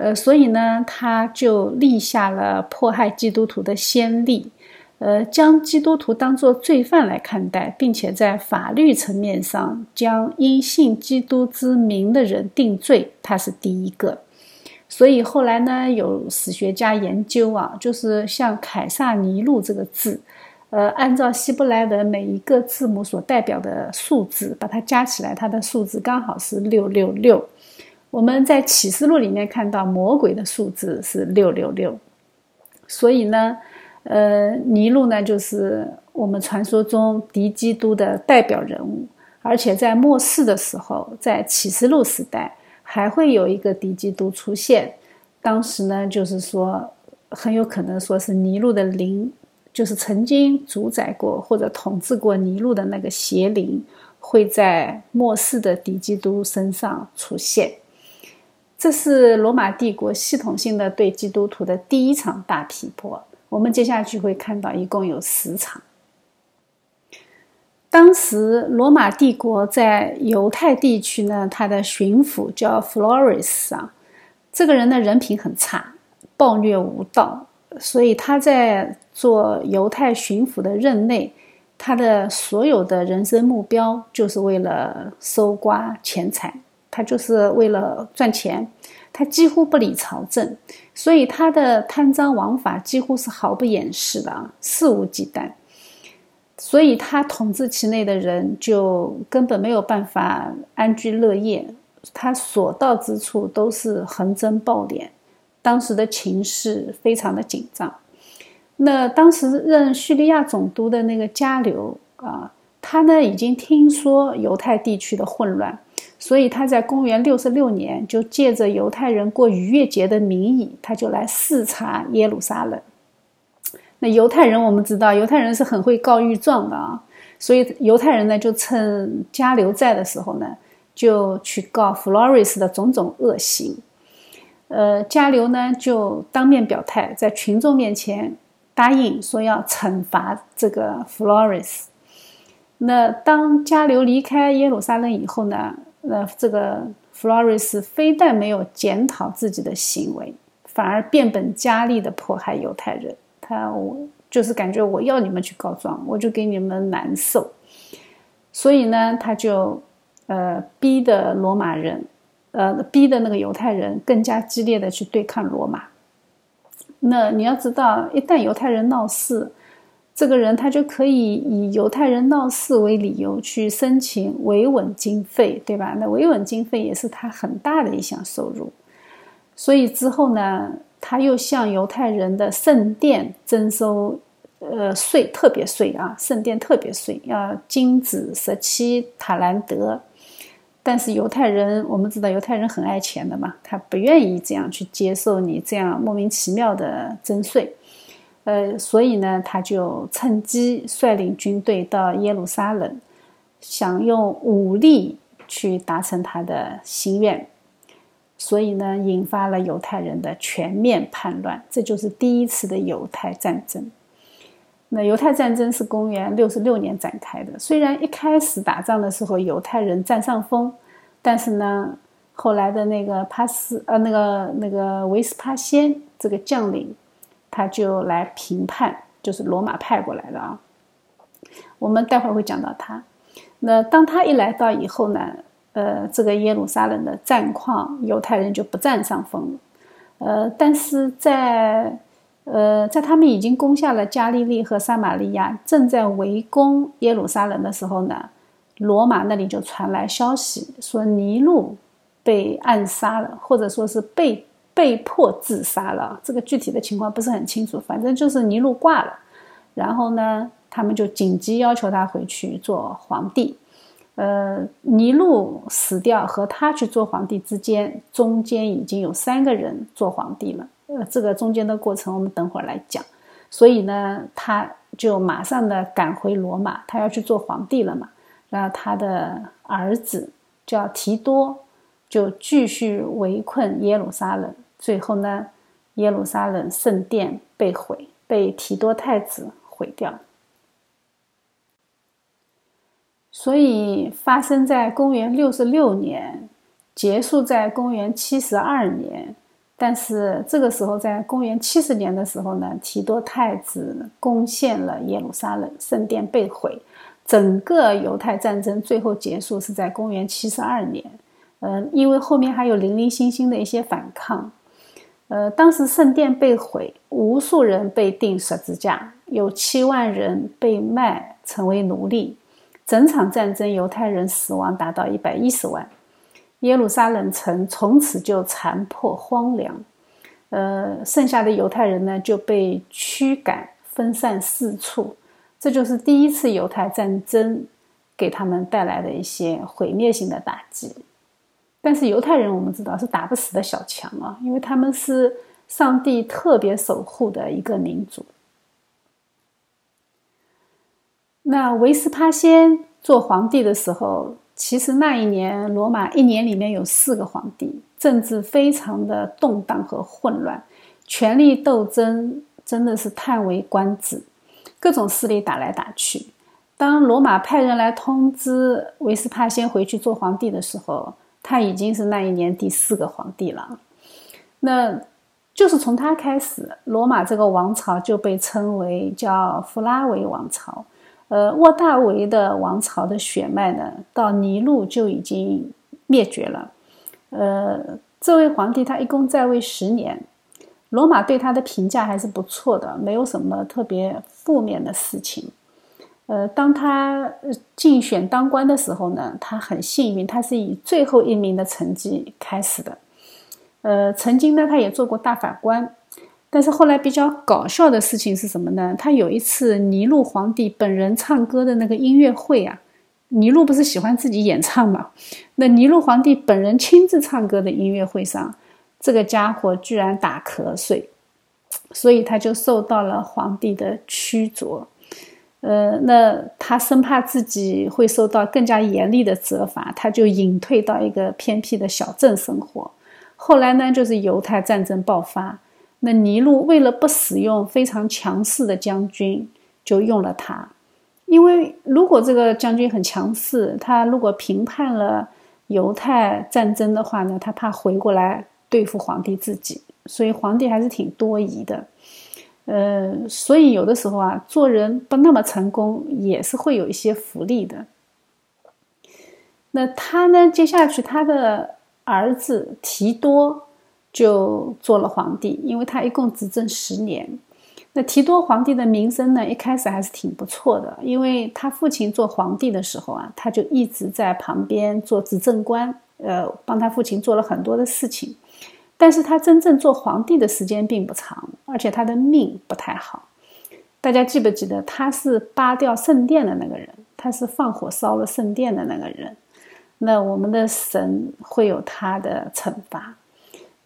呃，所以呢，他就立下了迫害基督徒的先例。呃，将基督徒当作罪犯来看待，并且在法律层面上将因信基督之名的人定罪，他是第一个。所以后来呢，有史学家研究啊，就是像凯撒尼禄这个字，呃，按照希伯来文每一个字母所代表的数字，把它加起来，它的数字刚好是六六六。我们在启示录里面看到魔鬼的数字是六六六，所以呢。呃，尼禄呢，就是我们传说中敌基督的代表人物，而且在末世的时候，在启示录时代还会有一个敌基督出现。当时呢，就是说很有可能说是尼禄的灵，就是曾经主宰过或者统治过尼禄的那个邪灵，会在末世的敌基督身上出现。这是罗马帝国系统性的对基督徒的第一场大批驳。我们接下去会看到，一共有十场。当时罗马帝国在犹太地区呢，他的巡抚叫 Florus 啊，这个人的人品很差，暴虐无道，所以他在做犹太巡抚的任内，他的所有的人生目标就是为了搜刮钱财，他就是为了赚钱。他几乎不理朝政，所以他的贪赃枉法几乎是毫不掩饰的啊，肆无忌惮。所以他统治其内的人就根本没有办法安居乐业，他所到之处都是横征暴敛。当时的情势非常的紧张。那当时任叙利亚总督的那个加流啊，他呢已经听说犹太地区的混乱。所以他在公元六十六年就借着犹太人过逾越节的名义，他就来视察耶路撒冷。那犹太人我们知道，犹太人是很会告御状的啊，所以犹太人呢就趁加流在的时候呢，就去告弗洛瑞斯的种种恶行。呃，加流呢就当面表态，在群众面前答应说要惩罚这个弗洛瑞斯。那当加流离开耶路撒冷以后呢？那这个弗洛瑞斯非但没有检讨自己的行为，反而变本加厉的迫害犹太人。他我就是感觉我要你们去告状，我就给你们难受。所以呢，他就呃逼的罗马人，呃逼的那个犹太人更加激烈的去对抗罗马。那你要知道，一旦犹太人闹事，这个人他就可以以犹太人闹事为理由去申请维稳经费，对吧？那维稳经费也是他很大的一项收入。所以之后呢，他又向犹太人的圣殿征收呃税，特别税啊，圣殿特别税要金子十七塔兰德。但是犹太人，我们知道犹太人很爱钱的嘛，他不愿意这样去接受你这样莫名其妙的征税。呃，所以呢，他就趁机率领军队到耶路撒冷，想用武力去达成他的心愿。所以呢，引发了犹太人的全面叛乱，这就是第一次的犹太战争。那犹太战争是公元六十六年展开的。虽然一开始打仗的时候犹太人占上风，但是呢，后来的那个帕斯呃，那个那个维斯帕先这个将领。他就来评判，就是罗马派过来的啊。我们待会儿会讲到他。那当他一来到以后呢，呃，这个耶路撒冷的战况，犹太人就不占上风了。呃，但是在呃，在他们已经攻下了加利利和撒玛利亚，正在围攻耶路撒冷的时候呢，罗马那里就传来消息，说尼禄被暗杀了，或者说是被。被迫自杀了，这个具体的情况不是很清楚，反正就是尼禄挂了，然后呢，他们就紧急要求他回去做皇帝。呃，尼禄死掉和他去做皇帝之间，中间已经有三个人做皇帝了。呃，这个中间的过程我们等会儿来讲。所以呢，他就马上的赶回罗马，他要去做皇帝了嘛。然后他的儿子叫提多，就继续围困耶路撒冷。最后呢，耶路撒冷圣殿被毁，被提多太子毁掉。所以发生在公元六十六年，结束在公元七十二年。但是这个时候，在公元七十年的时候呢，提多太子攻陷了耶路撒冷，圣殿被毁。整个犹太战争最后结束是在公元七十二年。嗯，因为后面还有零零星星的一些反抗。呃，当时圣殿被毁，无数人被钉十字架，有七万人被卖成为奴隶。整场战争，犹太人死亡达到一百一十万，耶路撒冷城从此就残破荒凉。呃，剩下的犹太人呢，就被驱赶分散四处。这就是第一次犹太战争给他们带来的一些毁灭性的打击。但是犹太人，我们知道是打不死的小强啊，因为他们是上帝特别守护的一个民族。那维斯帕先做皇帝的时候，其实那一年罗马一年里面有四个皇帝，政治非常的动荡和混乱，权力斗争真的是叹为观止，各种势力打来打去。当罗马派人来通知维斯帕先回去做皇帝的时候，他已经是那一年第四个皇帝了，那就是从他开始，罗马这个王朝就被称为叫弗拉维王朝。呃，沃大维的王朝的血脉呢，到尼禄就已经灭绝了。呃，这位皇帝他一共在位十年，罗马对他的评价还是不错的，没有什么特别负面的事情。呃，当他竞选当官的时候呢，他很幸运，他是以最后一名的成绩开始的。呃，曾经呢，他也做过大法官，但是后来比较搞笑的事情是什么呢？他有一次尼禄皇帝本人唱歌的那个音乐会啊，尼禄不是喜欢自己演唱嘛？那尼禄皇帝本人亲自唱歌的音乐会上，这个家伙居然打瞌睡，所以他就受到了皇帝的驱逐。呃，那他生怕自己会受到更加严厉的责罚，他就隐退到一个偏僻的小镇生活。后来呢，就是犹太战争爆发，那尼禄为了不使用非常强势的将军，就用了他。因为如果这个将军很强势，他如果平叛了犹太战争的话呢，他怕回过来对付皇帝自己，所以皇帝还是挺多疑的。呃，所以有的时候啊，做人不那么成功，也是会有一些福利的。那他呢，接下去他的儿子提多就做了皇帝，因为他一共执政十年。那提多皇帝的名声呢，一开始还是挺不错的，因为他父亲做皇帝的时候啊，他就一直在旁边做执政官，呃，帮他父亲做了很多的事情。但是他真正做皇帝的时间并不长，而且他的命不太好。大家记不记得他是扒掉圣殿的那个人？他是放火烧了圣殿的那个人。那我们的神会有他的惩罚。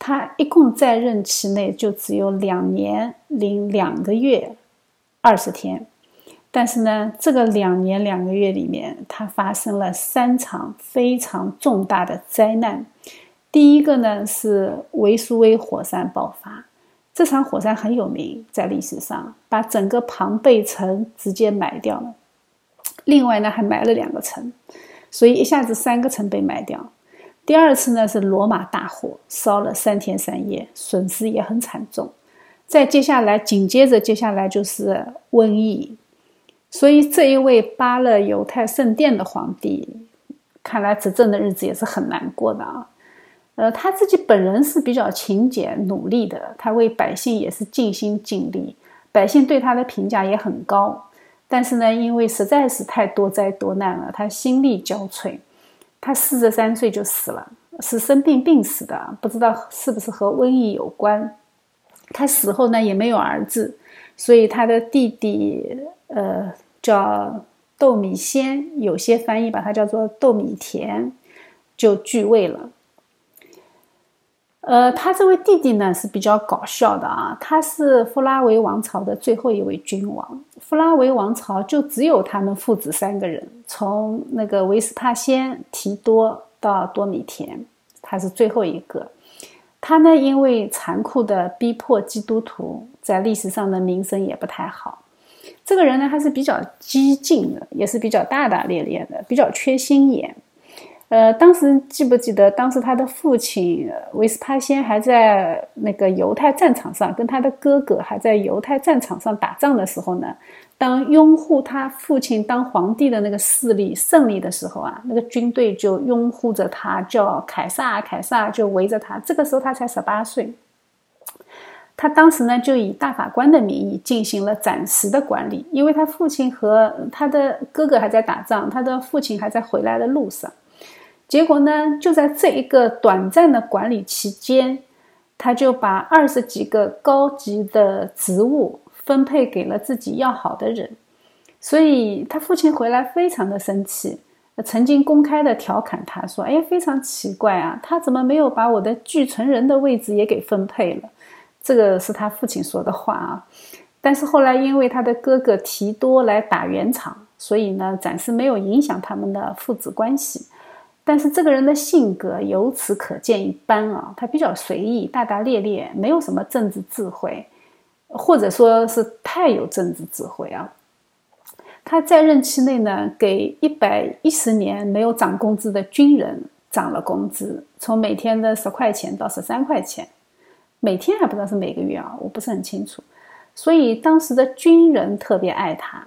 他一共在任期内就只有两年零两个月二十天，但是呢，这个两年两个月里面，他发生了三场非常重大的灾难。第一个呢是维苏威火山爆发，这场火山很有名，在历史上把整个庞贝城直接埋掉了。另外呢，还埋了两个城，所以一下子三个城被埋掉。第二次呢是罗马大火，烧了三天三夜，损失也很惨重。再接下来，紧接着接下来就是瘟疫，所以这一位扒了犹太圣殿的皇帝，看来执政的日子也是很难过的啊。呃，他自己本人是比较勤俭努力的，他为百姓也是尽心尽力，百姓对他的评价也很高。但是呢，因为实在是太多灾多难了，他心力交瘁。他四十三岁就死了，是生病病死的，不知道是不是和瘟疫有关。他死后呢也没有儿子，所以他的弟弟呃叫窦米先，有些翻译把他叫做窦米田，就继位了。呃，他这位弟弟呢是比较搞笑的啊，他是弗拉维王朝的最后一位君王。弗拉维王朝就只有他们父子三个人，从那个维斯帕先、提多到多米田，他是最后一个。他呢，因为残酷的逼迫基督徒，在历史上的名声也不太好。这个人呢，他是比较激进的，也是比较大大咧咧的，比较缺心眼。呃，当时记不记得，当时他的父亲维斯帕先还在那个犹太战场上，跟他的哥哥还在犹太战场上打仗的时候呢，当拥护他父亲当皇帝的那个势力胜利的时候啊，那个军队就拥护着他，叫凯撒，凯撒就围着他。这个时候他才十八岁，他当时呢就以大法官的名义进行了暂时的管理，因为他父亲和他的哥哥还在打仗，他的父亲还在回来的路上。结果呢，就在这一个短暂的管理期间，他就把二十几个高级的职务分配给了自己要好的人，所以他父亲回来非常的生气，曾经公开的调侃他说：“哎，非常奇怪啊，他怎么没有把我的继承人的位置也给分配了？”这个是他父亲说的话啊。但是后来因为他的哥哥提多来打圆场，所以呢，暂时没有影响他们的父子关系。但是这个人的性格由此可见一斑啊，他比较随意、大大咧咧，没有什么政治智慧，或者说是太有政治智慧啊。他在任期内呢，给一百一十年没有涨工资的军人涨了工资，从每天的十块钱到十三块钱，每天还不知道是每个月啊，我不是很清楚。所以当时的军人特别爱他。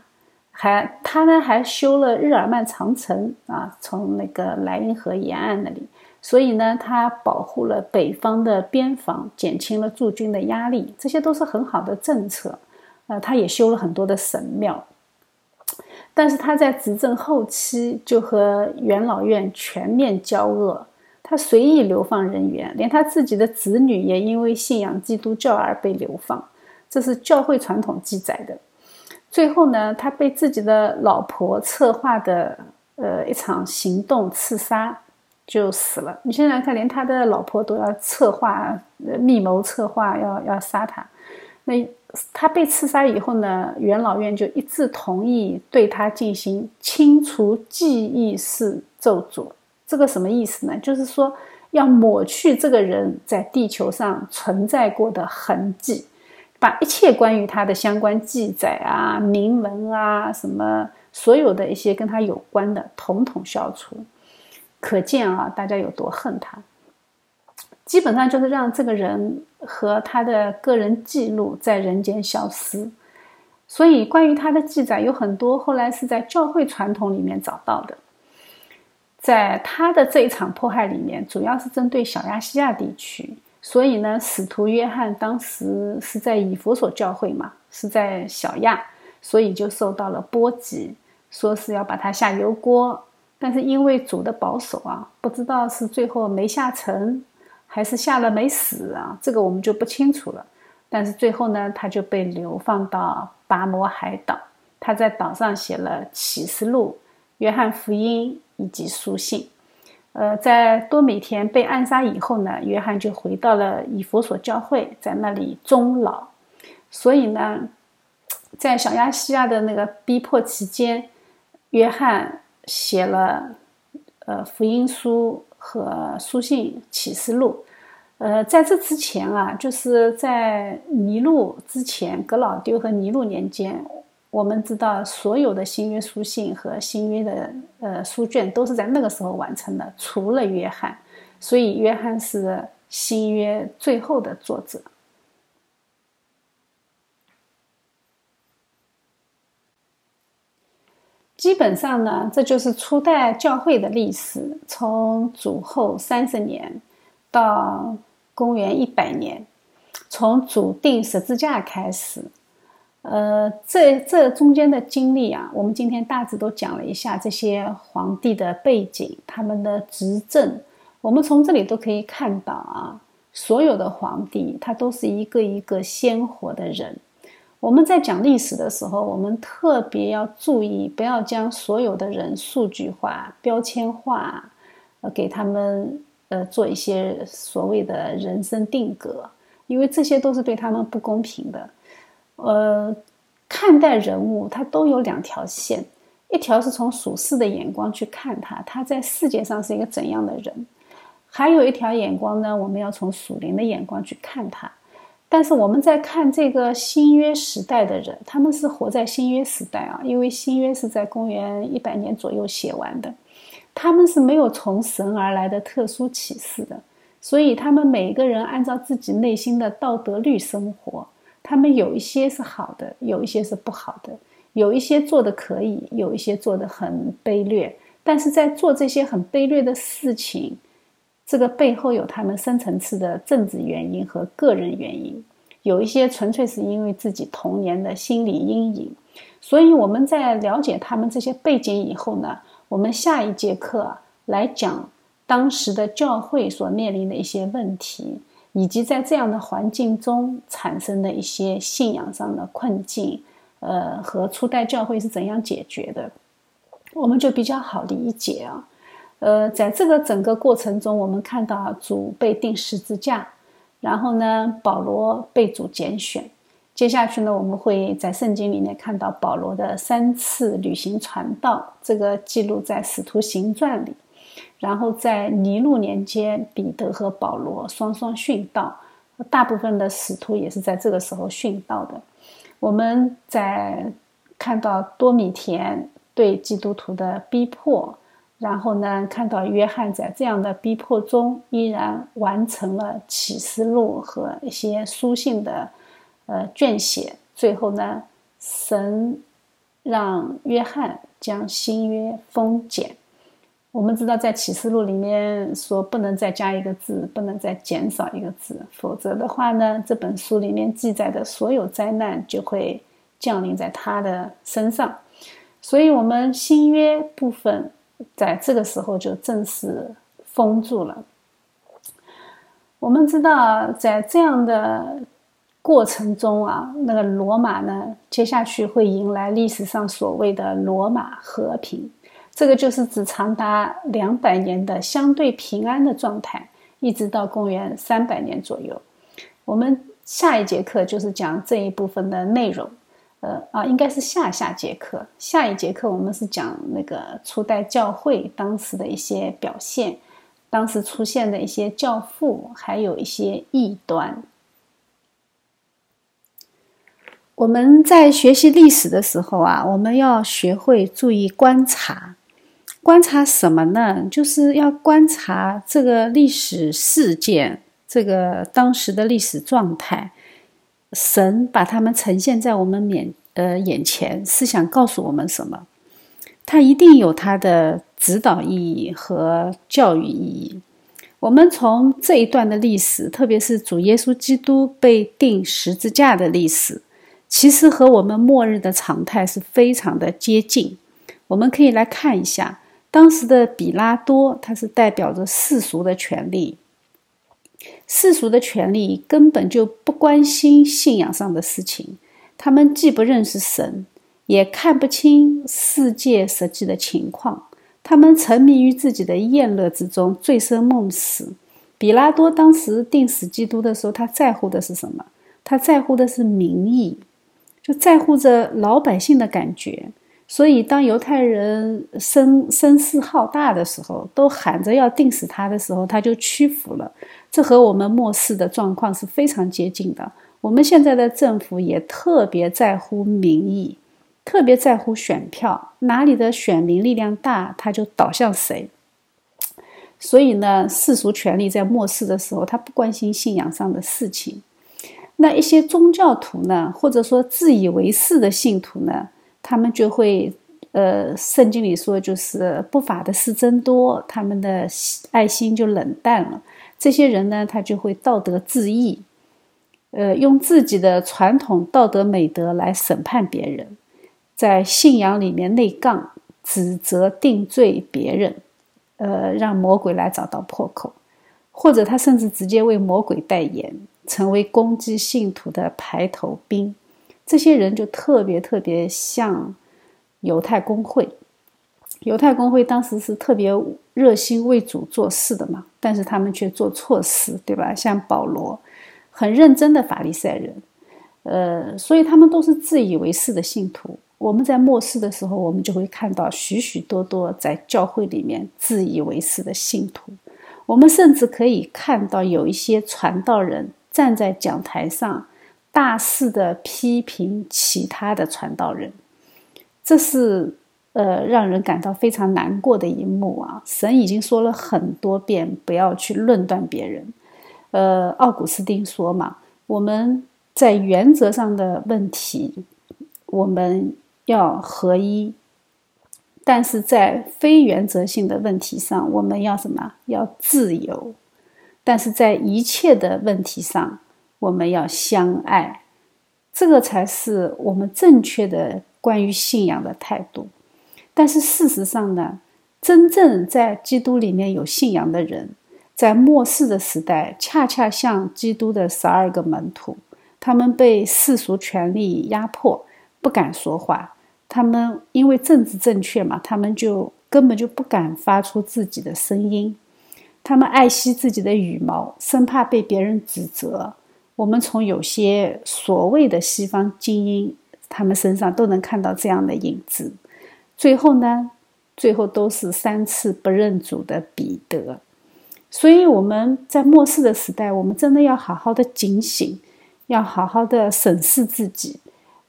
还他呢，还修了日耳曼长城啊，从那个莱茵河沿岸那里，所以呢，他保护了北方的边防，减轻了驻军的压力，这些都是很好的政策。呃，他也修了很多的神庙，但是他在执政后期就和元老院全面交恶，他随意流放人员，连他自己的子女也因为信仰基督教而被流放，这是教会传统记载的。最后呢，他被自己的老婆策划的呃一场行动刺杀，就死了。你现在看，连他的老婆都要策划、密谋策划要要杀他。那他被刺杀以后呢，元老院就一致同意对他进行清除记忆式咒诅。这个什么意思呢？就是说要抹去这个人在地球上存在过的痕迹。把一切关于他的相关记载啊、铭文啊、什么所有的一些跟他有关的，统统消除。可见啊，大家有多恨他。基本上就是让这个人和他的个人记录在人间消失。所以，关于他的记载有很多，后来是在教会传统里面找到的。在他的这一场迫害里面，主要是针对小亚细亚地区。所以呢，使徒约翰当时是在以弗所教会嘛，是在小亚，所以就受到了波及，说是要把他下油锅。但是因为主的保守啊，不知道是最后没下成，还是下了没死啊，这个我们就不清楚了。但是最后呢，他就被流放到巴摩海岛，他在岛上写了启示录、约翰福音以及书信。呃，在多米田被暗杀以后呢，约翰就回到了以弗所教会，在那里终老。所以呢，在小亚细亚的那个逼迫期间，约翰写了呃福音书和书信启示录。呃，在这之前啊，就是在尼禄之前，格老丢和尼禄年间。我们知道，所有的新约书信和新约的呃书卷都是在那个时候完成的，除了约翰，所以约翰是新约最后的作者。基本上呢，这就是初代教会的历史，从主后三十年到公元一百年，从主定十字架开始。呃，这这中间的经历啊，我们今天大致都讲了一下这些皇帝的背景，他们的执政。我们从这里都可以看到啊，所有的皇帝他都是一个一个鲜活的人。我们在讲历史的时候，我们特别要注意，不要将所有的人数据化、标签化，呃，给他们呃做一些所谓的人生定格，因为这些都是对他们不公平的。呃，看待人物，他都有两条线，一条是从属世的眼光去看他，他在世界上是一个怎样的人；还有一条眼光呢，我们要从属灵的眼光去看他。但是我们在看这个新约时代的人，他们是活在新约时代啊，因为新约是在公元一百年左右写完的，他们是没有从神而来的特殊启示的，所以他们每个人按照自己内心的道德律生活。他们有一些是好的，有一些是不好的，有一些做的可以，有一些做的很卑劣。但是在做这些很卑劣的事情，这个背后有他们深层次的政治原因和个人原因，有一些纯粹是因为自己童年的心理阴影。所以我们在了解他们这些背景以后呢，我们下一节课来讲当时的教会所面临的一些问题。以及在这样的环境中产生的一些信仰上的困境，呃，和初代教会是怎样解决的，我们就比较好理解啊。呃，在这个整个过程中，我们看到主被钉十字架，然后呢，保罗被主拣选。接下去呢，我们会在圣经里面看到保罗的三次旅行传道，这个记录在使徒行传里。然后在尼禄年间，彼得和保罗双双殉道，大部分的使徒也是在这个时候殉道的。我们在看到多米田对基督徒的逼迫，然后呢，看到约翰在这样的逼迫中依然完成了启示录和一些书信的呃撰写。最后呢，神让约翰将新约封简。我们知道，在启示录里面说不能再加一个字，不能再减少一个字，否则的话呢，这本书里面记载的所有灾难就会降临在他的身上。所以，我们新约部分在这个时候就正式封住了。我们知道，在这样的过程中啊，那个罗马呢，接下去会迎来历史上所谓的罗马和平。这个就是指长达两百年的相对平安的状态，一直到公元三百年左右。我们下一节课就是讲这一部分的内容，呃啊，应该是下下节课。下一节课我们是讲那个初代教会当时的一些表现，当时出现的一些教父，还有一些异端。我们在学习历史的时候啊，我们要学会注意观察。观察什么呢？就是要观察这个历史事件，这个当时的历史状态。神把他们呈现在我们面呃眼前，是想告诉我们什么？他一定有他的指导意义和教育意义。我们从这一段的历史，特别是主耶稣基督被钉十字架的历史，其实和我们末日的常态是非常的接近。我们可以来看一下，当时的比拉多，他是代表着世俗的权利。世俗的权利根本就不关心信仰上的事情，他们既不认识神，也看不清世界实际的情况。他们沉迷于自己的宴乐之中，醉生梦死。比拉多当时定死基督的时候，他在乎的是什么？他在乎的是民意，就在乎着老百姓的感觉。所以，当犹太人声声势浩大的时候，都喊着要定死他的时候，他就屈服了。这和我们末世的状况是非常接近的。我们现在的政府也特别在乎民意。特别在乎选票，哪里的选民力量大，他就倒向谁。所以呢，世俗权力在末世的时候，他不关心信仰上的事情。那一些宗教徒呢，或者说自以为是的信徒呢，他们就会，呃，圣经里说就是不法的事增多，他们的爱心就冷淡了。这些人呢，他就会道德自义，呃，用自己的传统道德美德来审判别人。在信仰里面内杠，指责定罪别人，呃，让魔鬼来找到破口，或者他甚至直接为魔鬼代言，成为攻击信徒的排头兵。这些人就特别特别像犹太公会。犹太公会当时是特别热心为主做事的嘛，但是他们却做错事，对吧？像保罗，很认真的法利赛人，呃，所以他们都是自以为是的信徒。我们在末世的时候，我们就会看到许许多多在教会里面自以为是的信徒。我们甚至可以看到有一些传道人站在讲台上，大肆的批评其他的传道人。这是呃让人感到非常难过的一幕啊！神已经说了很多遍，不要去论断别人。呃，奥古斯丁说嘛，我们在原则上的问题，我们。要合一，但是在非原则性的问题上，我们要什么？要自由。但是在一切的问题上，我们要相爱。这个才是我们正确的关于信仰的态度。但是事实上呢，真正在基督里面有信仰的人，在末世的时代，恰恰像基督的十二个门徒，他们被世俗权力压迫，不敢说话。他们因为政治正确嘛，他们就根本就不敢发出自己的声音。他们爱惜自己的羽毛，生怕被别人指责。我们从有些所谓的西方精英，他们身上都能看到这样的影子。最后呢，最后都是三次不认主的彼得。所以我们在末世的时代，我们真的要好好的警醒，要好好的审视自己。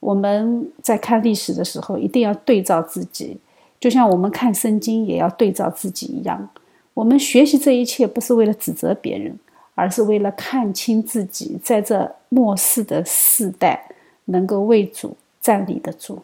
我们在看历史的时候，一定要对照自己，就像我们看圣经也要对照自己一样。我们学习这一切，不是为了指责别人，而是为了看清自己，在这末世的世代，能够为主站立得住。